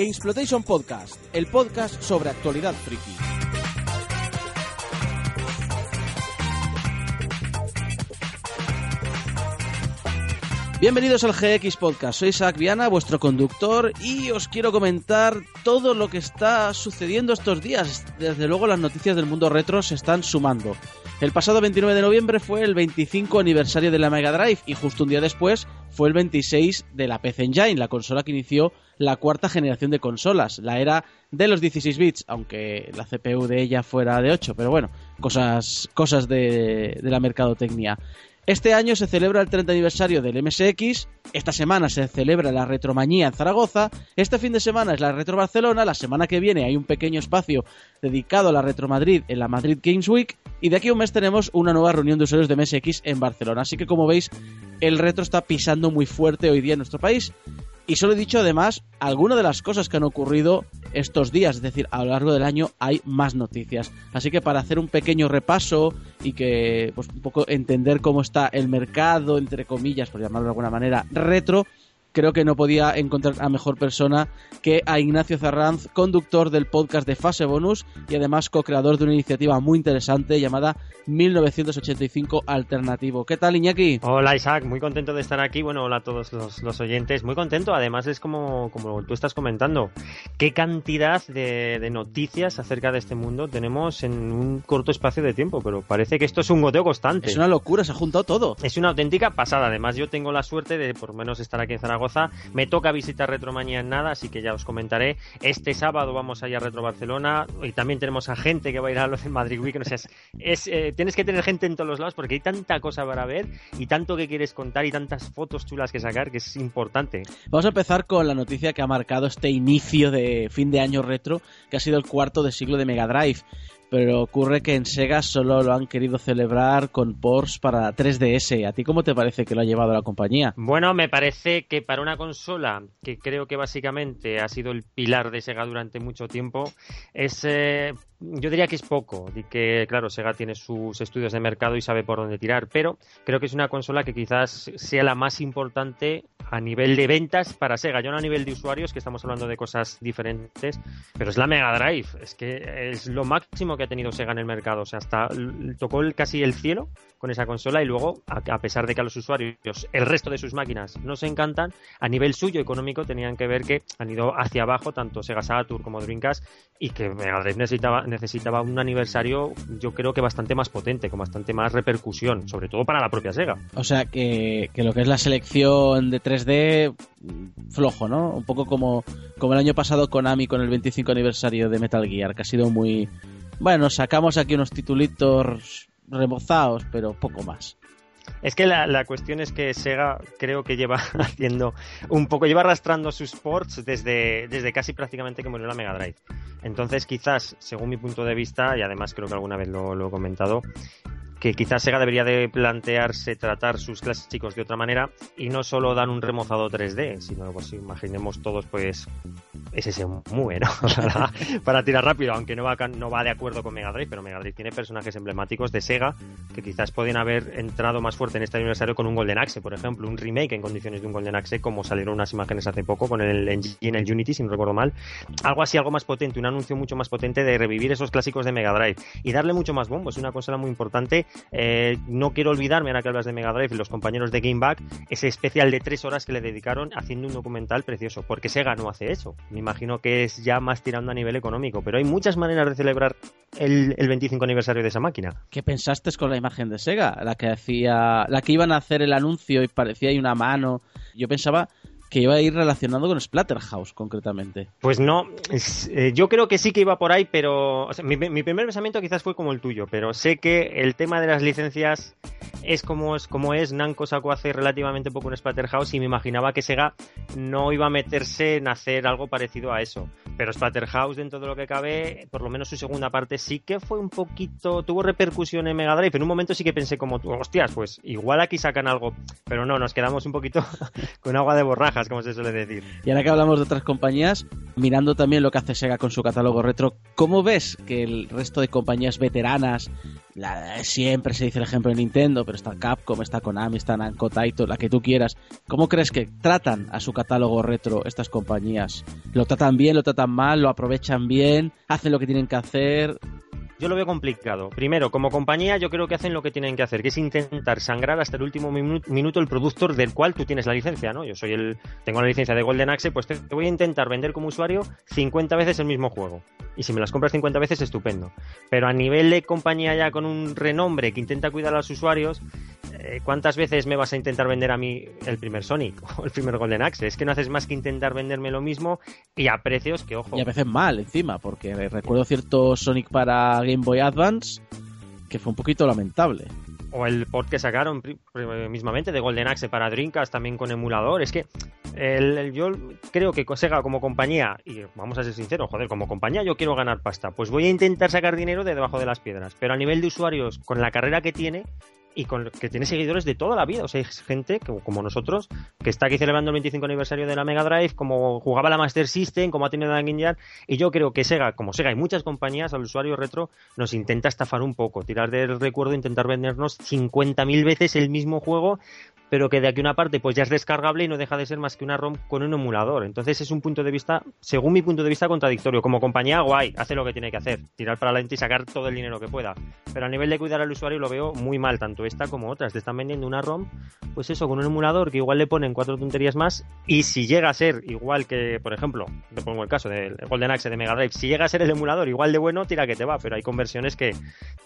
Gamesplotation Podcast, el podcast sobre actualidad friki. Bienvenidos al GX Podcast, soy Isaac Viana, vuestro conductor, y os quiero comentar todo lo que está sucediendo estos días. Desde luego las noticias del mundo retro se están sumando. El pasado 29 de noviembre fue el 25 aniversario de la Mega Drive y justo un día después fue el 26 de la PC Engine, la consola que inició la cuarta generación de consolas, la era de los 16 bits, aunque la CPU de ella fuera de 8, pero bueno, cosas, cosas de, de la mercadotecnia. Este año se celebra el 30 aniversario del MSX, esta semana se celebra la Retromanía en Zaragoza, este fin de semana es la Retro Barcelona, la semana que viene hay un pequeño espacio dedicado a la Retro Madrid en la Madrid Games Week y de aquí a un mes tenemos una nueva reunión de usuarios de MSX en Barcelona. Así que como veis, el retro está pisando muy fuerte hoy día en nuestro país. Y solo he dicho además algunas de las cosas que han ocurrido estos días, es decir, a lo largo del año hay más noticias. Así que para hacer un pequeño repaso y que pues un poco entender cómo está el mercado, entre comillas, por llamarlo de alguna manera, retro, creo que no podía encontrar a mejor persona que a Ignacio Zarranz, conductor del podcast de Fase Bonus y además co-creador de una iniciativa muy interesante llamada 1985 Alternativo. ¿Qué tal, Iñaki? Hola, Isaac, muy contento de estar aquí. Bueno, hola a todos los, oyentes. Muy contento, además es como, como tú estás comentando. ¿Qué cantidad de, de, noticias acerca de este mundo tenemos en un corto espacio de tiempo? Pero parece que esto es un goteo constante. Es una locura, se ha juntado todo. Es una auténtica pasada. Además, yo tengo la suerte de por menos estar aquí en Zaragoza. Me toca visitar Retromanía en nada, así que ya os comentaré. Este sábado vamos a ir a Retro Barcelona y también tenemos a gente que va a ir a los Madrid Week. O sea, es, es eh, tienes que tener gente en todos los lados porque hay tanta cosa para ver y tanto que quieres contar y tantas fotos chulas que sacar que es importante. Vamos a empezar con la noticia que ha marcado este inicio de fin de año retro, que ha sido el cuarto de siglo de Mega Drive pero ocurre que en Sega solo lo han querido celebrar con ports para 3DS. ¿A ti cómo te parece que lo ha llevado la compañía? Bueno, me parece que para una consola que creo que básicamente ha sido el pilar de Sega durante mucho tiempo, es eh, yo diría que es poco, y que claro, Sega tiene sus estudios de mercado y sabe por dónde tirar, pero creo que es una consola que quizás sea la más importante a nivel de ventas para Sega, yo no a nivel de usuarios, que estamos hablando de cosas diferentes, pero es la Mega Drive, es que es lo máximo que ha tenido Sega en el mercado, o sea, hasta tocó casi el cielo con esa consola y luego, a, pesar de que a los usuarios el resto de sus máquinas no se encantan, a nivel suyo económico tenían que ver que han ido hacia abajo tanto Sega Saturn como Dreamcast y que Mega Drive necesitaba, necesitaba un aniversario yo creo que bastante más potente, con bastante más repercusión, sobre todo para la propia Sega. O sea que, que lo que es la selección de 3D flojo, ¿no? Un poco como, como el año pasado Konami con el 25 aniversario de Metal Gear, que ha sido muy... Bueno, sacamos aquí unos titulitos remozados, pero poco más. Es que la, la, cuestión es que Sega creo que lleva haciendo un poco, lleva arrastrando sus ports desde, desde casi prácticamente que murió la Mega Drive. Entonces, quizás, según mi punto de vista, y además creo que alguna vez lo, lo he comentado, que quizás Sega debería de plantearse tratar sus clásicos de otra manera y no solo dar un remozado 3D, sino pues imaginemos todos pues ese MUE, ¿no? para, para, tirar rápido, aunque no va, no va de acuerdo con Mega Drive, pero Mega Drive tiene personajes emblemáticos de Sega que quizás podían haber entrado más fuerte en este aniversario con un Golden Axe, por ejemplo, un remake en condiciones de un Golden Axe, como salieron unas imágenes hace poco con el en el Unity, si no recuerdo mal. Algo así, algo más potente, un anuncio mucho más potente de revivir esos clásicos de Mega Drive y darle mucho más bombo. Es una consola muy importante eh, no quiero olvidarme, ahora que hablas de Mega Drive, los compañeros de Game Back, ese especial de tres horas que le dedicaron haciendo un documental precioso, porque Sega no hace eso. Imagino que es ya más tirando a nivel económico, pero hay muchas maneras de celebrar el, el 25 aniversario de esa máquina. ¿Qué pensaste con la imagen de Sega? La que hacía, la que iban a hacer el anuncio y parecía ahí una mano. Yo pensaba que iba a ir relacionado con Splatterhouse, concretamente. Pues no, eh, yo creo que sí que iba por ahí, pero mi, primer pensamiento quizás fue como el tuyo, pero sé que el tema de las licencias es como es, como es sacó hace relativamente poco en Splatterhouse y me imaginaba que Sega no iba a meterse en hacer algo parecido a eso. Pero Splatterhouse, dentro de lo que cabe, por lo menos su segunda parte sí que fue un poquito, tuvo repercusión en Mega Drive. En un momento sí que pensé como, hostias, pues igual aquí sacan algo, pero no, nos quedamos un poquito con agua de como se suele decir. Y ahora que hablamos de otras compañías, mirando también lo que hace Sega con su catálogo retro, ¿cómo ves que el resto de compañías veteranas, siempre se dice el ejemplo de Nintendo, pero está Capcom, está Konami, está Namco Taito, la que tú quieras, ¿cómo crees que tratan a su catálogo retro estas compañías? ¿Lo tratan bien, lo tratan mal, lo aprovechan bien, hacen lo que tienen que hacer? Yo lo veo complicado. Primero, como compañía, yo creo que hacen lo que tienen que hacer, que es intentar sangrar hasta el último minuto el productor del cual tú tienes la licencia, ¿no? Yo soy el, tengo la licencia de Golden Axe, pues te, voy a intentar vender como usuario 50 veces el mismo juego. Y si me las compras 50 veces, estupendo. Pero a nivel de compañía ya con un renombre que intenta cuidar a los usuarios, eh, ¿cuántas veces me vas a intentar vender a mí el primer Sonic o el primer Golden Axe? Es que no haces más que intentar venderme lo mismo y a precios que, ojo. Y a veces mal encima, porque recuerdo cierto Sonic para Game Boy Advance que fue un poquito lamentable. O el port que sacaron mismamente de Golden Axe para Dreamcast también con emulador. Es que yo creo que Sega como compañía, y vamos a ser sinceros, joder, como compañía yo quiero ganar pasta. Pues voy a intentar sacar dinero de debajo de las piedras. Pero a nivel de usuarios, con la carrera que tiene, y con, que tiene seguidores de toda la vida. O sea, hay gente como nosotros que está aquí celebrando el 25 aniversario de la Mega Drive, como jugaba la Master System, como ha tenido la Game y yo creo que Sega, como Sega y muchas compañías, al usuario retro nos intenta estafar un poco, tirar del recuerdo, intentar vendernos 50.000 veces el mismo juego pero que de aquí una parte pues ya es descargable y no deja de ser más que una ROM con un emulador. Entonces es un punto de vista, según mi punto de vista, contradictorio. Como compañía, guay, hace lo que tiene que hacer, tirar para adelante y sacar todo el dinero que pueda. Pero a nivel de cuidar al usuario lo veo muy mal, tanto esta como otras. Te están vendiendo una ROM, pues eso, con un emulador que igual le ponen cuatro tonterías más y si llega a ser igual que, por ejemplo, te pongo el caso del Golden Axe de Mega Drive, si llega a ser el emulador igual de bueno, tira que te va, pero hay conversiones que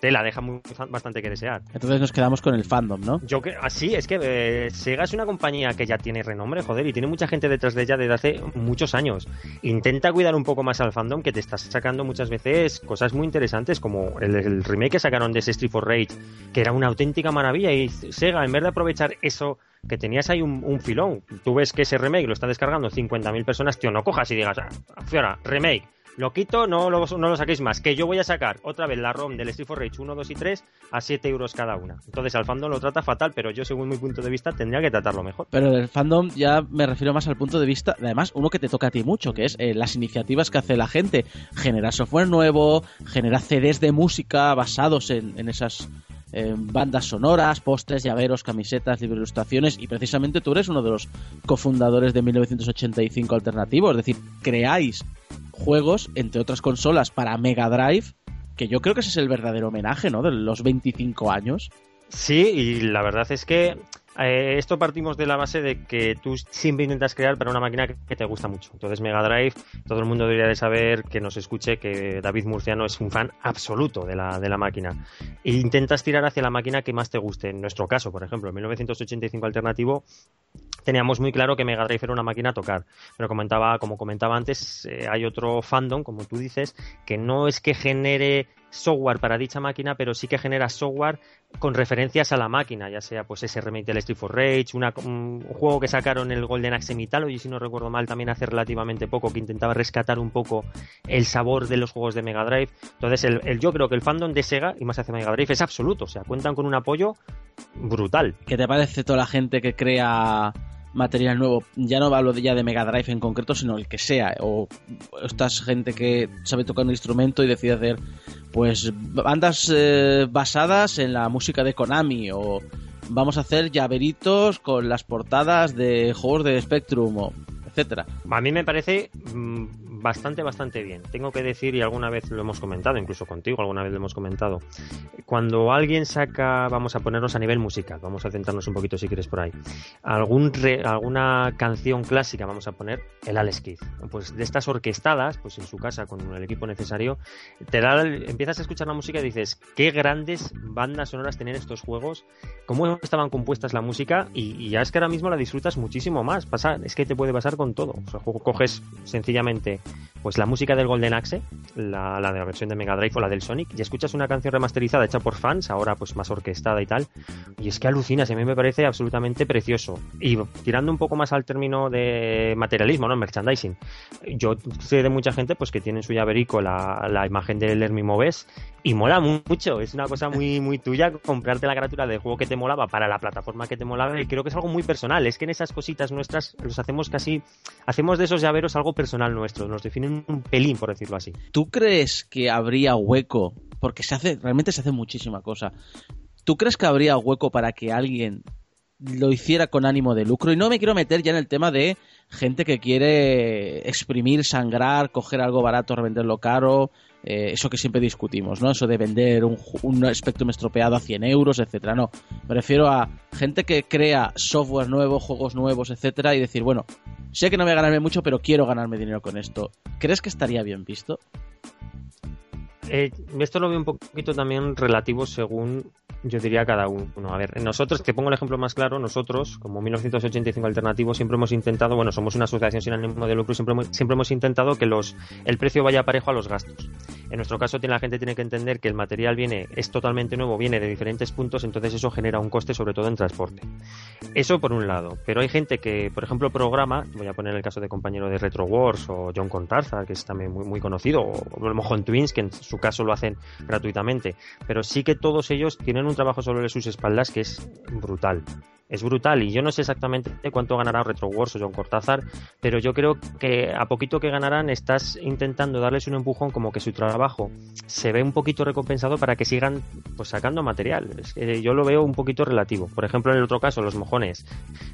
te la dejan bastante que desear. Entonces nos quedamos con el fandom, ¿no? Yo que así, es que eh, Sega es una compañía que ya tiene renombre, joder, y tiene mucha gente detrás de ella desde hace muchos años. Intenta cuidar un poco más al fandom que te está sacando muchas veces cosas muy interesantes, como el, remake que sacaron de ese Street for Rage, que era una auténtica maravilla. Y Sega, en vez de aprovechar eso que tenías ahí un, filón, tú ves que ese remake lo está descargando 50.000 personas, tío, no cojas y digas, ah, remake lo quito, no lo, no saquéis más. Que yo voy a sacar otra vez la ROM del Street for Rage 1, 2 y 3 a 7 euros cada una. Entonces al fandom lo trata fatal, pero yo según mi punto de vista tendría que tratarlo mejor. Pero el fandom ya me refiero más al punto de vista, además, uno que te toca a ti mucho, que es eh, las iniciativas que hace la gente. Generar software nuevo, generar CDs de música basados en, esas eh, bandas sonoras, postres, llaveros, camisetas, libros ilustraciones y precisamente tú eres uno de los cofundadores de 1985 Alternativo, es decir, creáis juegos, entre otras consolas, para Mega Drive, que yo creo que ese es el verdadero homenaje, ¿no? De los 25 años. Sí, y la verdad es que eh, esto partimos de la base de que tú siempre intentas crear para una máquina que, te gusta mucho. Entonces Mega Drive, todo el mundo debería de saber que nos escuche que David Murciano es un fan absoluto de la, de la máquina. E intentas tirar hacia la máquina que más te guste. En nuestro caso, por ejemplo, en 1985 alternativo, teníamos muy claro que Mega Drive era una máquina a tocar. Pero comentaba, como comentaba antes, eh, hay otro fandom, como tú dices, que no es que genere software para dicha máquina, pero sí que genera software con referencias a la máquina, ya sea pues ese remake del Street for Rage, un juego que sacaron el Golden Axe y si no recuerdo mal, también hace relativamente poco, que intentaba rescatar un poco el sabor de los juegos de Mega Drive. Entonces, el, yo creo que el fandom de Sega, y más hacia Mega Drive, es absoluto, o sea, cuentan con un apoyo brutal. ¿Qué te parece toda la gente que crea material nuevo. Ya no hablo de ya de Mega Drive en concreto, sino el que sea. O esta gente que sabe tocar un instrumento y decide hacer pues bandas eh, basadas en la música de Konami o vamos a hacer llaveritos con las portadas de juegos de Spectrum o etcétera. A mí me parece mm, bastante, bastante bien. Tengo que decir, y alguna vez lo hemos comentado, incluso contigo alguna vez lo hemos comentado, cuando alguien saca, vamos a ponernos a nivel musical, vamos a centrarnos un poquito si quieres por ahí, algún alguna canción clásica, vamos a poner el Alex Kidd. Pues de estas orquestadas, pues en su casa con el equipo necesario, te da, empiezas a escuchar la música y dices, qué grandes bandas sonoras tener estos juegos, cómo estaban compuestas la música y, ya es que ahora mismo la disfrutas muchísimo más. Pasa, es que te puede pasar con todo. O sea, coges sencillamente pues la música del Golden Axe, la, de la versión de Mega Drive o la del Sonic, y escuchas una canción remasterizada hecha por fans, ahora pues más orquestada y tal, y es que alucinas, a mí me parece absolutamente precioso. Y tirando un poco más al término de materialismo, ¿no? Merchandising. Yo sé de mucha gente pues que tiene en su llaverico la, imagen del Hermi Moves y mola mucho, es una cosa muy, muy tuya comprarte la carátula del juego que te molaba para la plataforma que te molaba y creo que es algo muy personal, es que en esas cositas nuestras los hacemos casi, hacemos de esos llaveros algo personal nuestro, nos definen un pelín por decirlo así. ¿Tú crees que habría hueco? Porque se hace, realmente se hace muchísima cosa. ¿Tú crees que habría hueco para que alguien lo hiciera con ánimo de lucro? Y no me quiero meter ya en el tema de gente que quiere exprimir, sangrar, coger algo barato, revenderlo caro, eh, eso que siempre discutimos, ¿no? Eso de vender un, un Spectrum estropeado a 100 euros, etcétera. No, me refiero a gente que crea software nuevo, juegos nuevos, etcétera, y decir, bueno, sé que no voy a ganarme mucho, pero quiero ganarme dinero con esto. ¿Crees que estaría bien visto? Eh, esto lo veo un poquito también relativo según yo diría cada uno. A ver, nosotros, te pongo el ejemplo más claro, nosotros, como 1985 Alternativo, siempre hemos intentado, bueno, somos una asociación sin ánimo de lucro, siempre, siempre hemos intentado que los, el precio vaya parejo a los gastos. En nuestro caso, la gente tiene que entender que el material viene, es totalmente nuevo, viene de diferentes puntos, entonces eso genera un coste, sobre todo en transporte. Eso por un lado. Pero hay gente que, por ejemplo, programa, voy a poner el caso de compañero de Retro Wars o John Contarza, que es también muy, muy conocido, o el Mojon Twins, que en su caso lo hacen gratuitamente. Pero sí que todos ellos tienen un trabajo sobre sus espaldas que es brutal es brutal y yo no sé exactamente cuánto ganará Retro Wars o John Cortázar, pero yo creo que a poquito que ganarán estás intentando darles un empujón como que su trabajo se ve un poquito recompensado para que sigan pues sacando material. yo lo veo un poquito relativo. Por ejemplo, en el otro caso, los mojones,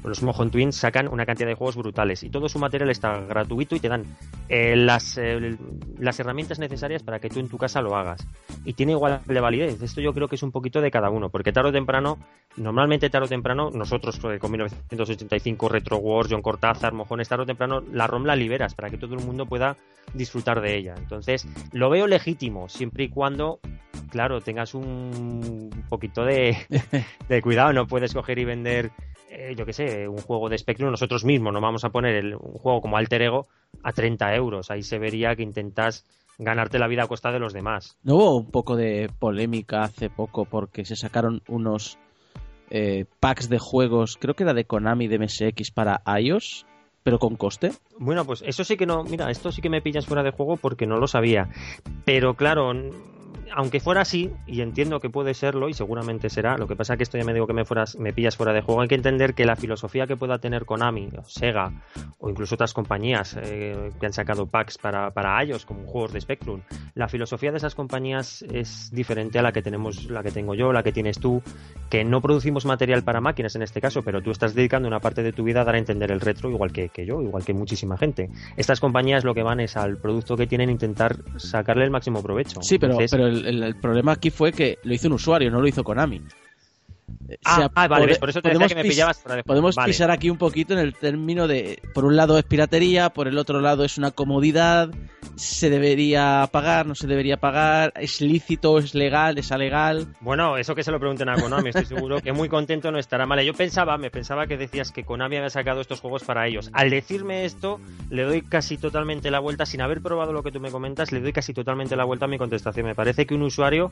los Mojon Twins sacan una cantidad de juegos brutales y todo su material está gratuito y te dan eh, las, eh, las herramientas necesarias para que tú en tu casa lo hagas. Y tiene igual de validez. Esto yo creo que es un poquito de cada uno, porque tarde o temprano, normalmente tarde o temprano, nosotros eh, con 1985, Retro Wars, John Cortázar, Mojones, tarde o temprano, la ROM la liberas para que todo el mundo pueda disfrutar de ella. Entonces, lo veo legítimo, siempre y cuando, claro, tengas un poquito de, cuidado, no puedes coger y vender eh, yo qué sé, un juego de Spectrum, nosotros mismos no vamos a poner un juego como Alter Ego a 30 euros. Ahí se vería que intentas ganarte la vida a costa de los demás. ¿No hubo un poco de polémica hace poco porque se sacaron unos eh, packs de juegos, creo que era de Konami de MSX para iOS, pero con coste. Bueno, pues eso sí que no, mira, esto sí que me pillas fuera de juego porque no lo sabía. Pero claro, aunque fuera así, y entiendo que puede serlo, y seguramente será, lo que pasa es que esto ya me digo que me, fueras, me pillas fuera de juego, hay que entender que la filosofía que pueda tener Konami, o Sega, o incluso otras compañías eh, que han sacado packs para, para ellos, como juegos de Spectrum, la filosofía de esas compañías es diferente a la que tenemos, la que tengo yo, la que tienes tú, que no producimos material para máquinas en este caso, pero tú estás dedicando una parte de tu vida a dar a entender el retro, igual que, que yo, igual que muchísima gente. Estas compañías lo que van es al producto que tienen intentar sacarle el máximo provecho. Sí, pero, pero el, el, problema aquí fue que lo hizo un usuario, no lo hizo Konami. Ah, ah vale, por eso te decía que me pillabas Podemos pisar aquí un poquito en el término de, por un lado es piratería, por el otro lado es una comodidad, se debería pagar, no se debería pagar, es lícito, es legal, es alegal. Bueno, eso que se lo pregunten a Konami, estoy seguro que muy contento no estará mal. Yo pensaba, me pensaba que decías que Konami había sacado estos juegos para ellos. Al decirme esto, le doy casi totalmente la vuelta, sin haber probado lo que tú me comentas, le doy casi totalmente la vuelta a mi contestación. Me parece que un usuario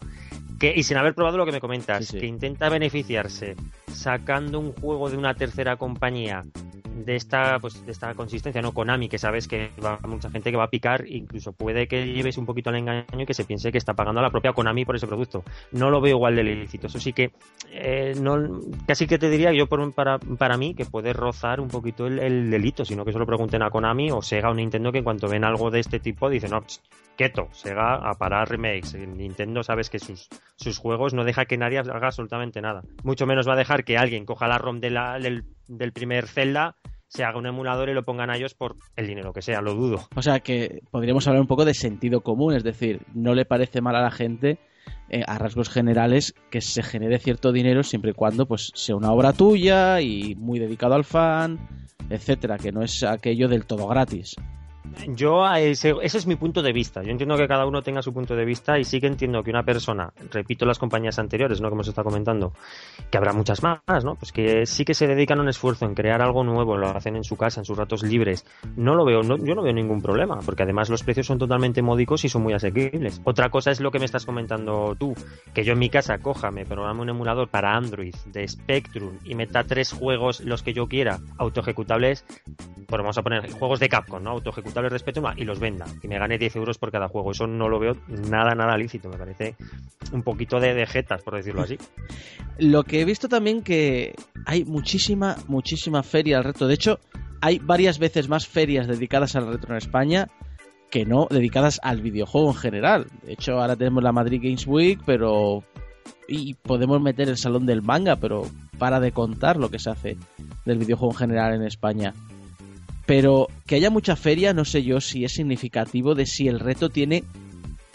que, y sin haber probado lo que me comentas, que intenta sacando un juego de una tercera compañía de esta pues de esta consistencia no Konami que sabes que va mucha gente que va a picar incluso puede que lleves un poquito al engaño y que se piense que está pagando a la propia Konami por ese producto no lo veo igual de ilícito eso sí que eh, no casi que te diría yo por, para, para mí que puede rozar un poquito el, delito sino que solo pregunten a Konami o Sega o Nintendo que en cuanto ven algo de este tipo dicen no quieto, Sega a parar remakes. Nintendo sabes que sus, sus juegos no deja que nadie haga absolutamente nada. Mucho menos va a dejar que alguien coja la ROM de la, del, del primer Zelda se haga un emulador y lo pongan a ellos por el dinero que sea, lo dudo. O sea que podríamos hablar un poco de sentido común, es decir, no le parece mal a la gente eh, a rasgos generales que se genere cierto dinero siempre y cuando pues sea una obra tuya y muy dedicado al fan, etcétera, que no es aquello del todo gratis. Yo, ese, ese, es mi punto de vista. Yo entiendo que cada uno tenga su punto de vista y sí que entiendo que una persona, repito las compañías anteriores, ¿no? Que hemos estado comentando, que habrá muchas más, ¿no? Pues que sí que se dedican un esfuerzo en crear algo nuevo, lo hacen en su casa, en sus ratos libres. No lo veo, no, yo no veo ningún problema, porque además los precios son totalmente módicos y son muy asequibles. Otra cosa es lo que me estás comentando tú, que yo en mi casa coja, me programe un emulador para Android de Spectrum y meta tres juegos, los que yo quiera, autoejecutables, pues vamos a poner juegos de Capcom, ¿no? Autoejecutables de respeto y los venda y me gane 10 euros por cada juego. Eso no lo veo nada, nada lícito. Me parece un poquito de, de jetas, por decirlo así. Lo que he visto también que hay muchísima, muchísima feria al reto. De hecho, hay varias veces más ferias dedicadas al retro en España que no dedicadas al videojuego en general. De hecho, ahora tenemos la Madrid Games Week, pero y podemos meter el salón del manga, pero para de contar lo que se hace del videojuego en general en España. Pero que haya mucha feria, no sé yo si es significativo de si el reto tiene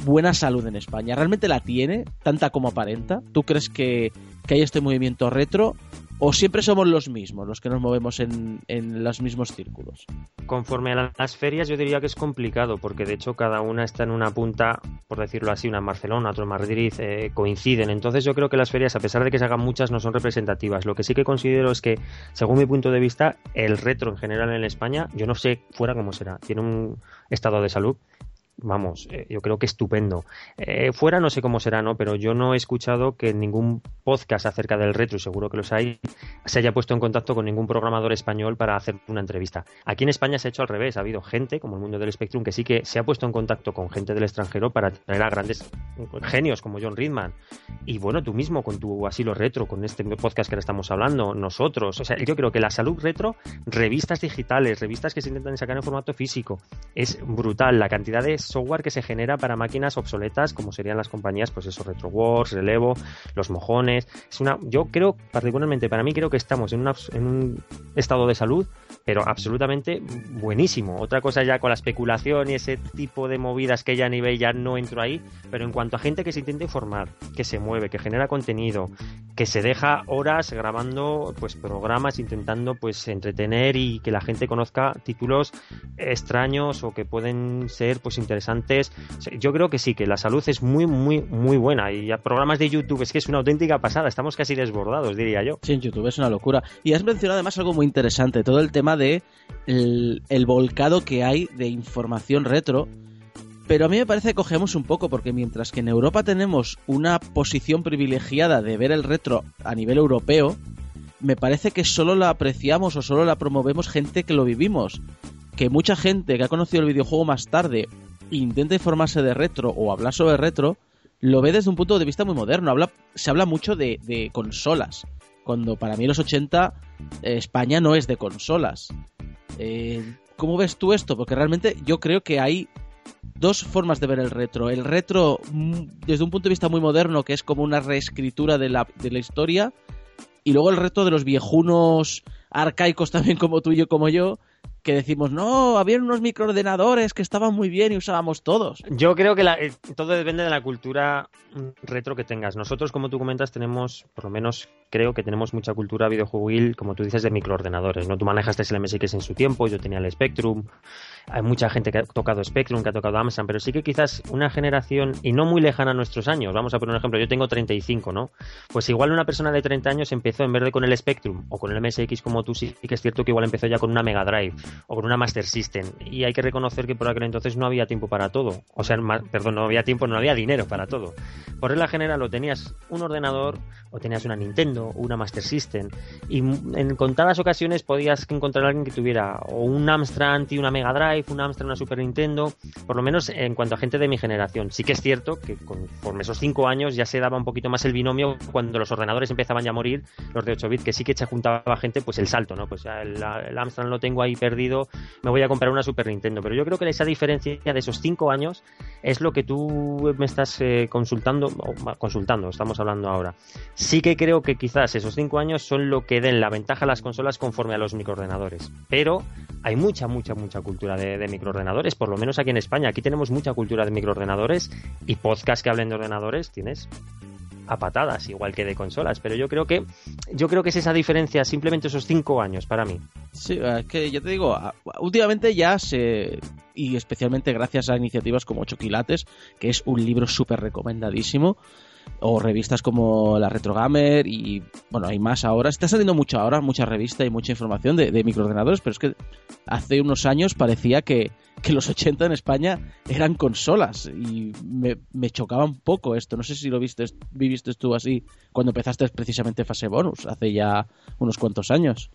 buena salud en España. ¿Realmente la tiene? ¿Tanta como aparenta? ¿Tú crees que, que hay este movimiento retro? ¿O siempre somos los mismos, los que nos movemos en, en los mismos círculos? Conforme a las ferias, yo diría que es complicado, porque de hecho cada una está en una punta, por decirlo así, una en Barcelona, otra en Madrid, eh, coinciden. Entonces yo creo que las ferias, a pesar de que se hagan muchas, no son representativas. Lo que sí que considero es que, según mi punto de vista, el retro en general en España, yo no sé fuera cómo será, tiene un estado de salud vamos, eh, yo creo que estupendo. Eh, fuera no sé cómo será, ¿no? Pero yo no he escuchado que ningún podcast acerca del retro, y seguro que los hay, se haya puesto en contacto con ningún programador español para hacer una entrevista. Aquí en España se ha hecho al revés, ha habido gente, como el mundo del Spectrum, que sí que se ha puesto en contacto con gente del extranjero para traer a grandes genios como John Ridman. Y bueno, tú mismo con tu asilo retro, con este podcast que ahora estamos hablando, nosotros, o sea, yo creo que la salud retro, revistas digitales, revistas que se intentan sacar en formato físico, es brutal la cantidad de software que se genera para máquinas obsoletas, como serían las compañías, pues eso, RetroWars, Relevo, los mojones. Es una, yo creo, particularmente para mí, creo que estamos en, en un estado de salud, pero absolutamente buenísimo. Otra cosa ya con la especulación y ese tipo de movidas que ya a nivel ya no entro ahí, pero en cuanto a gente que se intenta informar, que se mueve, que genera contenido, que se deja horas grabando pues programas intentando pues entretener y que la gente conozca títulos extraños o que pueden ser pues interesantes. Yo creo que sí, que la salud es muy, muy, muy buena. Y a programas de YouTube es que es una auténtica pasada. Estamos casi desbordados, diría yo. Sí, en YouTube es una locura. Y has mencionado además algo muy interesante, todo el tema de el, volcado que hay de información retro. Pero a mí me parece que cogemos un poco, porque mientras que en Europa tenemos una posición privilegiada de ver el retro a nivel europeo, me parece que solo la apreciamos o solo la promovemos gente que lo vivimos. Que mucha gente que ha conocido el videojuego más tarde intenta informarse de retro o hablar sobre retro, lo ve desde un punto de vista muy moderno. Se habla mucho de, consolas, cuando para mí los 80 eh, España no es de consolas. Eh, ¿Cómo ves tú esto? Porque realmente yo creo que hay dos formas de ver el retro. El retro mm, desde un punto de vista muy moderno, que es como una reescritura de la, de la historia, y luego el retro de los viejunos arcaicos también como tú y yo como yo, que decimos, no, había unos microordenadores que estaban muy bien y usábamos todos. Yo creo que eh, todo depende de la cultura retro que tengas. Nosotros, como tú comentas, tenemos, por lo menos creo que tenemos mucha cultura videojueguil, como tú dices, de microordenadores. ¿no? Tú manejaste el MSX en su tiempo, yo tenía el Spectrum, hay mucha gente que ha tocado Spectrum, que ha tocado Amstrad, pero sí que quizás una generación, y no muy lejana a nuestros años, vamos a poner un ejemplo, yo tengo 35, ¿no? Pues igual una persona de 30 años empezó en vez de con el Spectrum o con el MSX como tú, sí que es cierto que igual empezó ya con una Mega Drive o con una Master System. Y hay que reconocer que por aquel entonces no había tiempo para todo. O sea, perdón, no había tiempo, no había dinero para todo. Por regla general, o tenías un ordenador, o tenías una Nintendo, una Master System. Y en contadas ocasiones podías encontrar a alguien que tuviera o un Amstrad y una Mega Drive, un Amstrad, una Super Nintendo, por lo menos en cuanto a gente de mi generación. Sí que es cierto que conforme esos cinco años ya se daba un poquito más el binomio cuando los ordenadores empezaban ya a morir, los de 8 bits, que sí que se juntaba gente, pues el salto, ¿no? Pues el, el Amstrad lo tengo ahí perdido me voy a comprar una Super Nintendo. Pero yo creo que esa diferencia de esos cinco años es lo que tú me estás eh, consultando, consultando, estamos hablando ahora. Sí que creo que quizás esos cinco años son lo que den la ventaja a las consolas conforme a los microordenadores. Pero hay mucha, mucha, mucha cultura de, de microordenadores, por lo menos aquí en España. Aquí tenemos mucha cultura de microordenadores y podcast que hablen de ordenadores tienes a patadas, igual que de consolas. Pero yo creo que yo creo que es esa diferencia, simplemente esos cinco años para mí. Sí, es que ya te digo, últimamente ya se y especialmente gracias a iniciativas como Choquilates, que es un libro súper recomendadísimo o revistas como la Retrogamer y bueno, hay más ahora. Está saliendo mucho ahora, mucha revista y mucha información de, de microordenadores, pero es que hace unos años parecía que, que, los 80 en España eran consolas y me, me, chocaba un poco esto. No sé si lo viste, viviste tú así cuando empezaste precisamente fase bonus, hace ya unos cuantos años.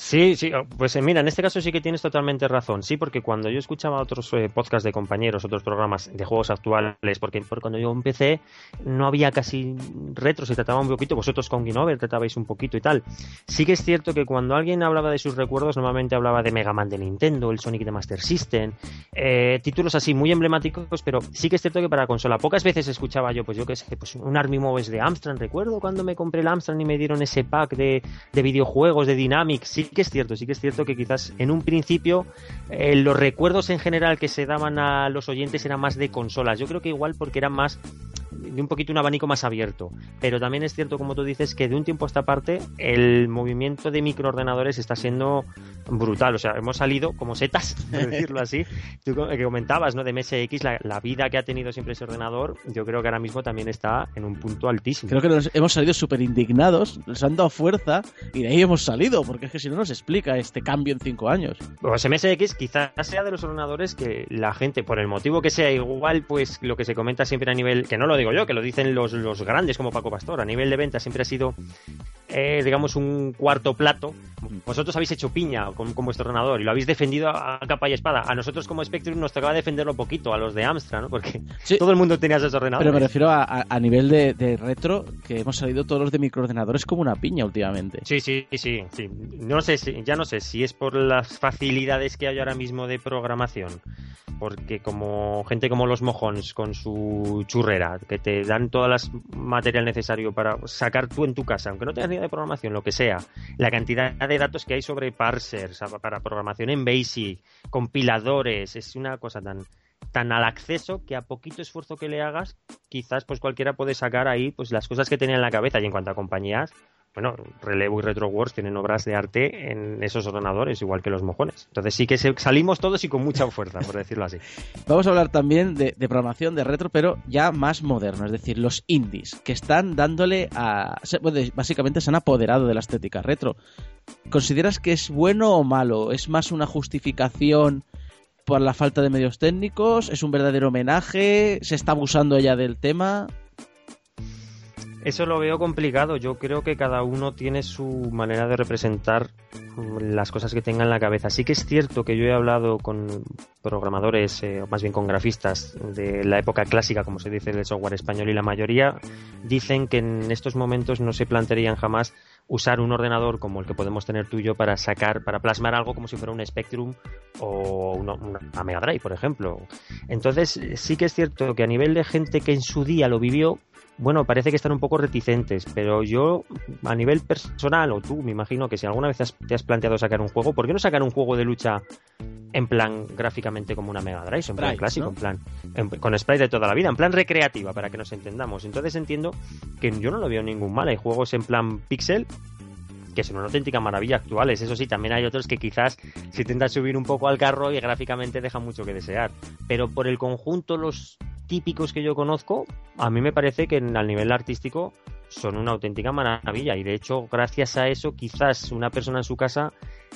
Sí, sí, oh, pues eh, mira, en este caso sí que tienes totalmente razón, sí, porque cuando yo escuchaba otros eh, podcasts de compañeros, otros programas de juegos actuales, porque, porque, cuando yo empecé no había casi retro, se trataba un poquito, vosotros con Game tratabais un poquito y tal. Sí que es cierto que cuando alguien hablaba de sus recuerdos, normalmente hablaba de Mega Man de Nintendo, el Sonic de Master System, eh, títulos así muy emblemáticos, pero sí que es cierto que para consola pocas veces escuchaba yo, pues yo qué sé, pues un Army Moves de Amstrad, recuerdo cuando me compré el Amstrad y me dieron ese pack de, de videojuegos de Dynamics, sí que es cierto, sí que es cierto que quizás en un principio eh, los recuerdos en general que se daban a los oyentes eran más de consolas. Yo creo que igual porque eran más de un poquito un abanico más abierto. Pero también es cierto, como tú dices, que de un tiempo a esta parte el movimiento de microordenadores está siendo brutal. O sea, hemos salido como setas, por decirlo así. Tú que comentabas, ¿no? De MSX, la, la, vida que ha tenido siempre ese ordenador, yo creo que ahora mismo también está en un punto altísimo. Creo que nos hemos salido súper indignados, nos han dado fuerza y de ahí hemos salido, porque es que si no nos explica este cambio en cinco años. Pues MSX quizás sea de los ordenadores que la gente, por el motivo que sea igual, pues lo que se comenta siempre a nivel, que no lo digo yo, que lo dicen los, los grandes como Paco Pastor, a nivel de venta siempre ha sido, eh, digamos, un cuarto plato. Vosotros habéis hecho piña con, con, vuestro ordenador y lo habéis defendido a, capa y espada. A nosotros como Spectrum nos tocaba defenderlo poquito, a los de Amstrad, ¿no? Porque sí, todo el mundo tenía esos ordenadores. Pero me refiero a, a nivel de, de, retro, que hemos salido todos los de microordenadores como una piña últimamente. Sí, sí, sí, sí. No sé si, ya no sé si es por las facilidades que hay ahora mismo de programación, porque como gente como los mojones con su churrera, que te dan todas las material necesario para sacar tú en tu casa, aunque no tengas ni de programación, lo que sea, la cantidad de datos que hay sobre parsers, para programación en BASIC, compiladores, es una cosa tan tan al acceso que a poquito esfuerzo que le hagas, quizás pues cualquiera puede sacar ahí pues las cosas que tenía en la cabeza. Y en cuanto a compañías, bueno, Relevo y RetroWorks tienen obras de arte en esos ordenadores, igual que los mojones. Entonces sí que salimos todos y con mucha fuerza, por decirlo así. Vamos a hablar también de, de, programación de retro, pero ya más moderno, es decir, los indies, que están dándole a... Básicamente se han apoderado de la estética retro. ¿Consideras que es bueno o malo? ¿Es más una justificación por la falta de medios técnicos? ¿Es un verdadero homenaje? ¿Se está abusando ya del tema? Eso lo veo complicado. Yo creo que cada uno tiene su manera de representar las cosas que tenga en la cabeza. Sí que es cierto que yo he hablado con programadores, eh, o más bien con grafistas de la época clásica, como se dice del software español, y la mayoría dicen que en estos momentos no se plantearían jamás usar un ordenador como el que podemos tener tú y yo para sacar, para plasmar algo como si fuera un Spectrum o una Mega Drive, por ejemplo. Entonces, sí que es cierto que a nivel de gente que en su día lo vivió, bueno, parece que están un poco reticentes, pero yo a nivel personal, o tú me imagino que si alguna vez has, te has planteado sacar un juego, ¿por qué no sacar un juego de lucha en plan gráficamente como una Mega Drive, en plan clásico, ¿no? en plan en, con sprite de toda la vida, en plan recreativa, para que nos entendamos? Entonces entiendo que yo no lo veo ningún mal, hay juegos en plan pixel que son una auténtica maravilla actuales. Eso sí, también hay otros que quizás se intentan subir un poco al carro y gráficamente dejan mucho que desear. Pero por el conjunto, los típicos que yo conozco, a mí me parece que al nivel artístico son una auténtica maravilla. Y de hecho gracias a eso quizás una persona en su casa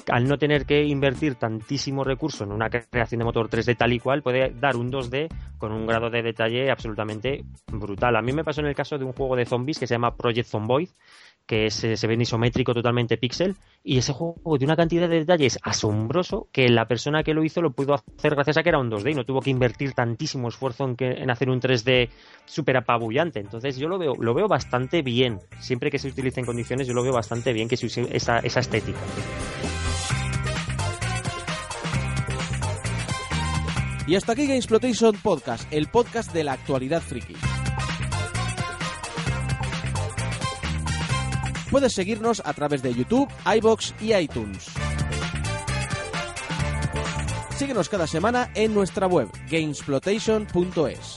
al no tener que invertir tantísimo recurso en una creación de motor 3D tal y cual puede dar un 2D con un grado de detalle absolutamente brutal. A mí me pasó en el caso de un juego de zombies que se llama Project Zomboid que se, se ve en isométrico totalmente pixel y ese juego de una cantidad de detalles asombroso que la persona que lo hizo lo pudo hacer gracias a que era un 2D y no tuvo que invertir tantísimo esfuerzo en hacer un 3D súper apabullante. Entonces yo lo veo, lo veo bastante bien. Siempre que se utilice en condiciones yo lo veo bastante bien que se use esa, esa estética. Y hasta aquí Gamesploitation Podcast, el podcast de la actualidad friki. Puedes seguirnos a través de YouTube, iBox y iTunes. Síguenos cada semana en nuestra web, gamesploitation.es.